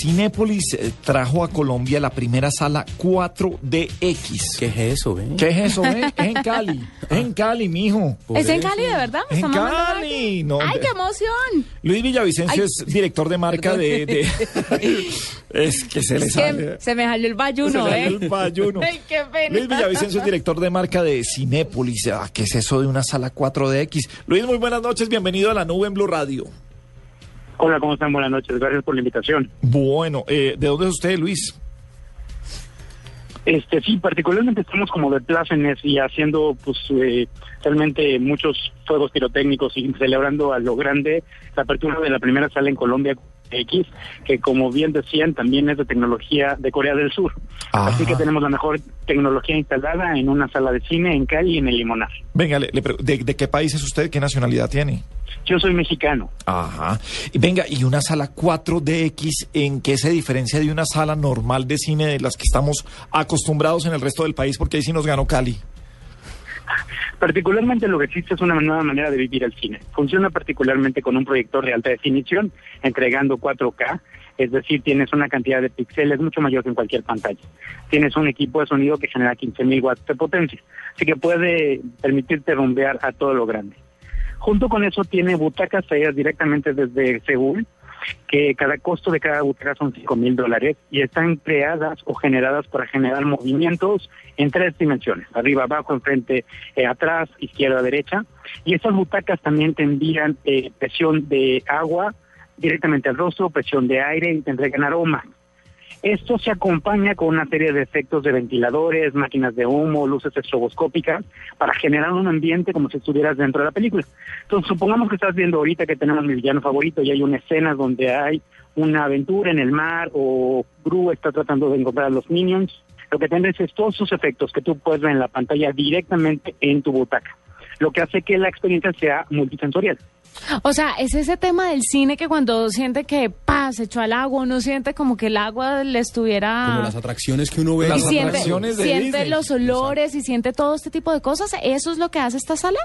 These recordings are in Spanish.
Cinépolis eh, trajo a Colombia la primera sala 4DX. ¿Qué es eso, eh? ¿Qué es eso, eh? Es en Cali. Es en Cali, mijo. ¿Es en Cali, de verdad? ¿Me En Cali. No, ¡Ay, qué emoción! Luis Villavicencio Ay. es director de marca de, de- es que se le Es sale. se me salió el se bayuno, le ¿eh? salió el bayuno. Ay, qué pena. Luis Villavicencio es director de marca de Cinépolis. Ah, ¿Qué es eso de una sala 4DX? Luis, muy buenas noches. Bienvenido a la nube en Blue Radio. Hola, ¿cómo están? Buenas noches. Gracias por la invitación. Bueno, eh, ¿de dónde es usted, Luis? Este, sí, particularmente estamos como de plácemes y haciendo, pues, eh, realmente muchos fuegos pirotécnicos y celebrando a lo grande la apertura de la primera sala en Colombia X, que como bien decían, también es de tecnología de Corea del Sur. Así que tenemos la mejor tecnología instalada en una sala de cine en Cali y en el Limonar. Venga, le- le ¿de, de qué país es usted? ¿Qué nacionalidad tiene? Yo soy mexicano. Ajá. Y venga, ¿y una sala 4DX en qué se diferencia de una sala normal de cine de las que estamos acostumbrados en el resto del país? Porque ahí sí nos ganó Cali. Particularmente lo que existe es una nueva manera de vivir el cine. Funciona particularmente con un proyector de alta definición, entregando 4K, es decir, tienes una cantidad de píxeles mucho mayor que en cualquier pantalla. Tienes un equipo de sonido que genera 15.000 watts de potencia, así que puede permitirte rumbear a todo lo grande. Junto con eso tiene butacas traídas directamente desde Seúl, que cada costo de cada butaca son 5 mil dólares y están creadas o generadas para generar movimientos en tres dimensiones, arriba, abajo, enfrente, eh, atrás, izquierda, derecha. Y estas butacas también te envían eh, presión de agua directamente al rostro, presión de aire y te entregan aroma. Esto se acompaña con una serie de efectos de ventiladores, máquinas de humo, luces estroboscópicas, para generar un ambiente como si estuvieras dentro de la película. Entonces, supongamos que estás viendo ahorita que tenemos mi villano favorito y hay una escena donde hay una aventura en el mar o Gru está tratando de encontrar a los minions. Lo que tendrás es todos esos efectos que tú puedes ver en la pantalla directamente en tu butaca, lo que hace que la experiencia sea multisensorial. O sea, es ese tema del cine que cuando siente que pa, se echó al agua, uno siente como que el agua le estuviera... Como las atracciones que uno ve. y Las siente, atracciones de siente Disney. los olores y siente todo este tipo de cosas. ¿Eso es lo que hace esta sala?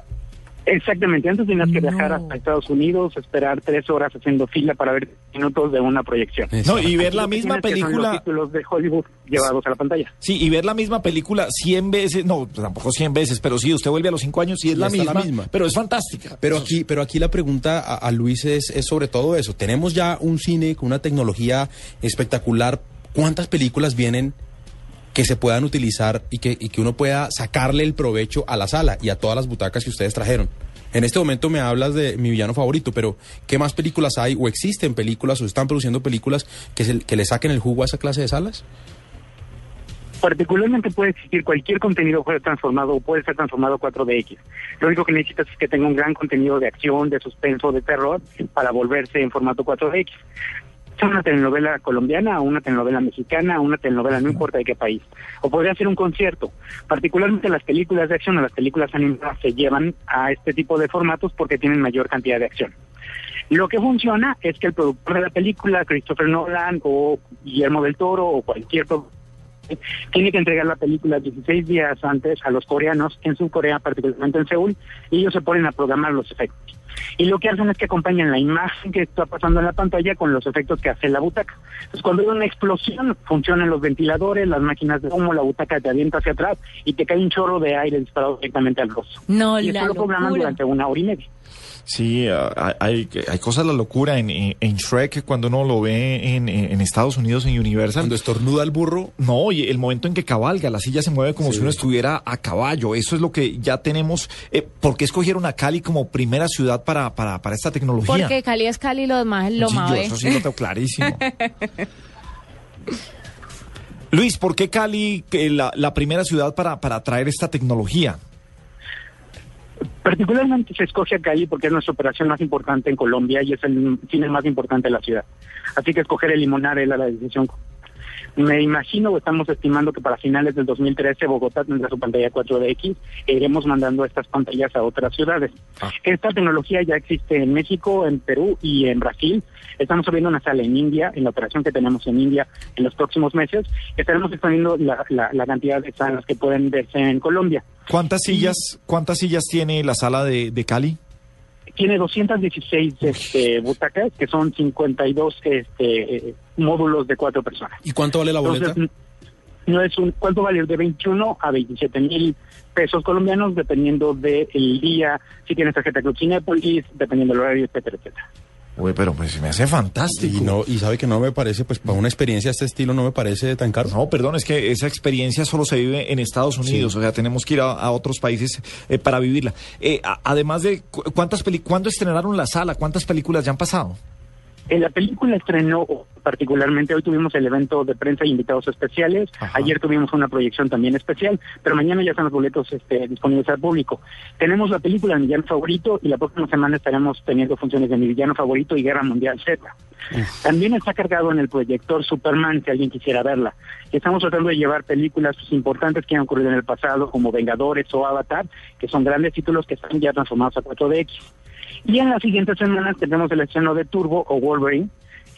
Exactamente, antes tenías que viajar hasta Estados Unidos, esperar tres horas haciendo fila para ver minutos de una proyección. No, y ver la misma película. Los títulos de Hollywood llevados a la pantalla. Sí, y ver la misma película 100 veces, no, tampoco 100 veces, pero sí, usted vuelve a los 5 años y es la misma, la misma. pero es fantástica. Pero aquí, pero aquí la pregunta a, a Luis es, es sobre todo eso. Tenemos ya un cine con una tecnología espectacular. ¿Cuántas películas vienen que se puedan utilizar y que, y que uno pueda sacarle el provecho a la sala y a todas las butacas que ustedes trajeron? En este momento me hablas de mi villano favorito, pero ¿qué más películas hay o existen películas o están produciendo películas que, se- que le saquen el jugo a esa clase de salas? Particularmente puede existir cualquier contenido puede ser transformado o puede ser transformado a 4DX. Lo único que necesitas es que tenga un gran contenido de acción, de suspenso, de terror para volverse en formato 4DX. Sea una telenovela colombiana, o una telenovela mexicana, o una telenovela no importa de qué país. O podría ser un concierto. Particularmente las películas de acción o las películas animadas se llevan a este tipo de formatos porque tienen mayor cantidad de acción. Lo que funciona es que el productor de la película, Christopher Nolan o Guillermo del Toro o cualquier tiene que entregar la película 16 días antes a los coreanos en Corea, particularmente en Seúl, y ellos se ponen a programar los efectos. Y lo que hacen es que acompañan la imagen que está pasando en la pantalla con los efectos que hace la butaca. Entonces, cuando hay una explosión, funcionan los ventiladores, las máquinas de humo, la butaca te avienta hacia atrás y te cae un chorro de aire disparado directamente al rostro. No, y esto lo programan durante una hora y media. Sí, ah, hay, hay cosas de la locura en, en, en Shrek cuando uno lo ve en, en Estados Unidos, en Universal. Cuando estornuda el burro, No, y el momento en que cabalga, la silla se mueve como si uno estuviera a caballo. Eso es lo que ya tenemos. Eh, ¿Por qué escogieron a Cali como primera ciudad para, para, para esta tecnología? Porque Cali es Cali, lo demás es lo Sí, yo más eso sí lo tengo clarísimo. Luis, ¿por qué Cali la, la primera ciudad para, para traer esta tecnología? Particularmente se escoge a Cali porque es nuestra operación más importante en Colombia y es el cine más importante de la ciudad. Así que escoger el Limonar era la decisión. Me imagino o estamos estimando que para finales del 2013 Bogotá tendrá su pantalla 4DX e iremos mandando estas pantallas a otras ciudades. Esta tecnología ya existe en México, en Perú y en Brasil. Estamos abriendo una sala en India, en la operación que tenemos en India en los próximos meses. Estaremos expandiendo la, la, la cantidad de salas que pueden verse en Colombia. ¿Cuántas sillas, cuántas sillas tiene la sala de, de Cali? Tiene 216 este, butacas, que son 52 este, eh, módulos de cuatro personas. ¿Y cuánto vale la boleta? Entonces, no es un, ¿cuánto vale? De 21 a 27 mil pesos colombianos, dependiendo del día, si tienes tarjeta Club Cinépolis, dependiendo del horario, etcétera, etcétera. Uy, pero pues me hace fantástico. Y, no, y sabe que no me parece, pues para una experiencia de este estilo no me parece tan caro. No, perdón, es que esa experiencia solo se vive en Estados Unidos, Sí. o sea, tenemos que ir a, a otros países eh, para vivirla. Eh, a- además de, cu- ¿cuántas peli ¿cuándo estrenaron la sala? ¿Cuántas películas ya han pasado? En la película estrenó particularmente, hoy tuvimos el evento de prensa e invitados especiales, Ajá. ayer tuvimos una proyección también especial, pero mañana ya están los boletos este, disponibles al público. Tenemos la película Mi Villano Favorito y la próxima semana estaremos teniendo funciones de Mi Villano Favorito y Guerra Mundial Z. También está cargado en el proyector Superman, si alguien quisiera verla. Y Estamos tratando de llevar películas importantes que han ocurrido en el pasado, como Vengadores o Avatar, que son grandes títulos que están ya transformados a 4DX. Y en las siguientes semanas tendremos el estreno de Turbo o Wolverine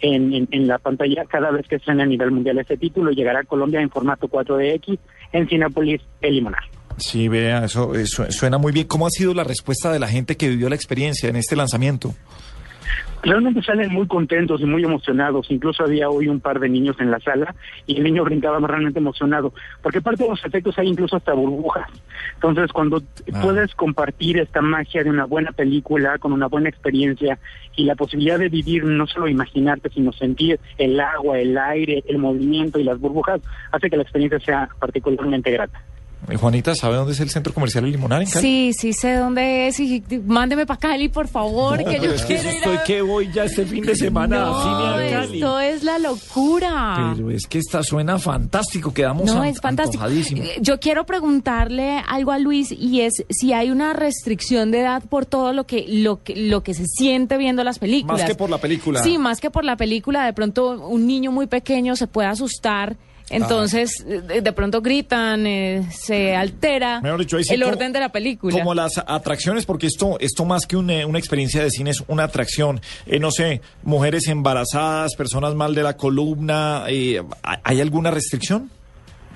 en, la pantalla cada vez que estrene a nivel mundial este título. Llegará a Colombia en formato 4DX en Cinepolis El Limonar. Sí, vea, eso, eso suena muy bien. ¿Cómo ha sido la respuesta de la gente que vivió la experiencia en este lanzamiento? Realmente salen muy contentos y muy emocionados. Incluso había hoy un par de niños en la sala y el niño brincaba realmente emocionado. Porque parte de los efectos hay incluso hasta burbujas. Entonces, cuando Ah. puedes compartir esta magia de una buena película con una buena experiencia y la posibilidad de vivir, no solo imaginarte, sino sentir el agua, el aire, el movimiento y las burbujas, hace que la experiencia sea particularmente grata. Eh, Juanita, ¿sabe dónde es el centro comercial El Limonar en Cali? Sí, sí sé dónde es y mándeme para Cali, por favor, que yo Pero es que ir a- que voy ya este fin de semana No, a cine a Cali. esto es la locura. Pero es que esta suena fantástico, quedamos No, es fantástico. Eh, Yo quiero preguntarle algo a Luis y es si hay una restricción de edad por todo lo que lo que lo que se siente viendo las películas. Más que por la película. Sí, más que por la película, de pronto un niño muy pequeño se puede asustar. Entonces, de, de pronto gritan, eh, se altera dicho, el como- orden de la película. Como las atracciones, porque esto, esto más que un, eh, una experiencia de cine es una atracción. Eh, no sé, mujeres embarazadas, personas mal de la columna, eh, ¿hay alguna restricción?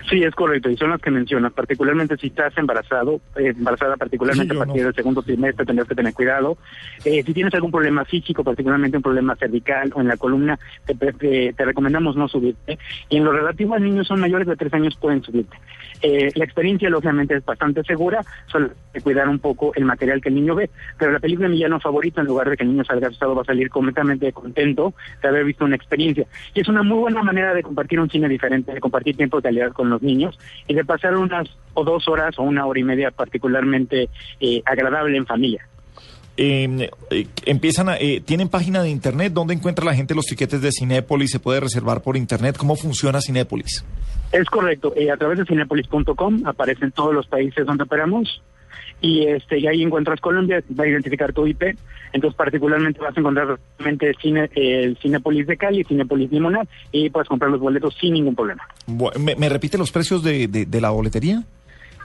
Sí, es correcto, y son las que mencionas, particularmente si estás embarazado, eh, embarazada particularmente Sí, a partir no. del segundo trimestre tendrás que tener cuidado. Eh, si tienes algún problema físico, particularmente un problema cervical o en la columna, te, te- te recomendamos no subirte. Y en lo relativo a niños son mayores de tres años pueden subirte. Eh, la experiencia, lógicamente, es bastante segura, solo hay que cuidar un poco el material que el niño ve. Pero la película Mi Villano Favorito, en lugar de que el niño salga asustado, va a salir completamente contento de haber visto una experiencia. Y es una muy buena manera de compartir un cine diferente, de compartir tiempo de calidad con los niños y de pasar unas o dos horas o una hora y media particularmente eh, agradable en familia. Eh, eh, empiezan a, eh, ¿Tienen página de internet? ¿Dónde encuentra la gente los tiquetes de Cinépolis? ¿Se puede reservar por internet? ¿Cómo funciona Cinépolis? Es correcto, eh, a través de cinepolis.com aparecen todos los países donde operamos y este y ahí encuentras Colombia, va a identificar tu IP, entonces particularmente vas a encontrar realmente cine, el Cinepolis de Cali, Cinepolis Limonar y puedes comprar los boletos sin ningún problema. ¿Me, me repite los precios de- de la boletería?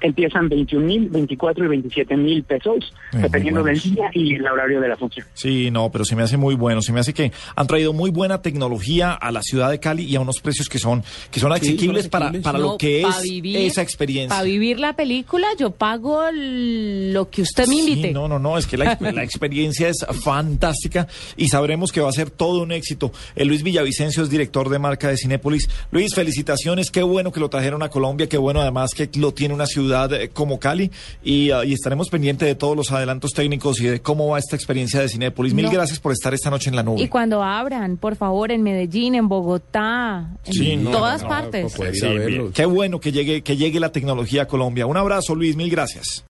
Empiezan 21 mil, 24 y 27 mil pesos, Eh, dependiendo del día y el horario de la función. Sí, no, pero se me hace muy bueno. Se me hace que han traído muy buena tecnología a la ciudad de Cali y a unos precios que son que son asequibles, para, asequibles. para No, lo que pa' es vivir- esa experiencia. Para vivir la película, yo pago lo que usted me invite. Sí, no, no, no, es que la, la experiencia es fantástica y sabremos que va a ser todo un éxito. Eh, Luis Villavicencio es director de marca de Cinépolis. Luis, felicitaciones, qué bueno que lo trajeron a Colombia, qué bueno además que lo tiene una ciudad eh, como Cali y, ah, y estaremos pendientes de todos los adelantos técnicos y de cómo va esta experiencia de Cinépolis. Mil No. gracias por estar esta noche en la nube. Y cuando abran, por favor, en Medellín, en Bogotá, en Sí, no, todas no, partes. Sí. Qué bueno que llegue, que llegue la tecnología a Colombia. Un abrazo, Luis, mil gracias.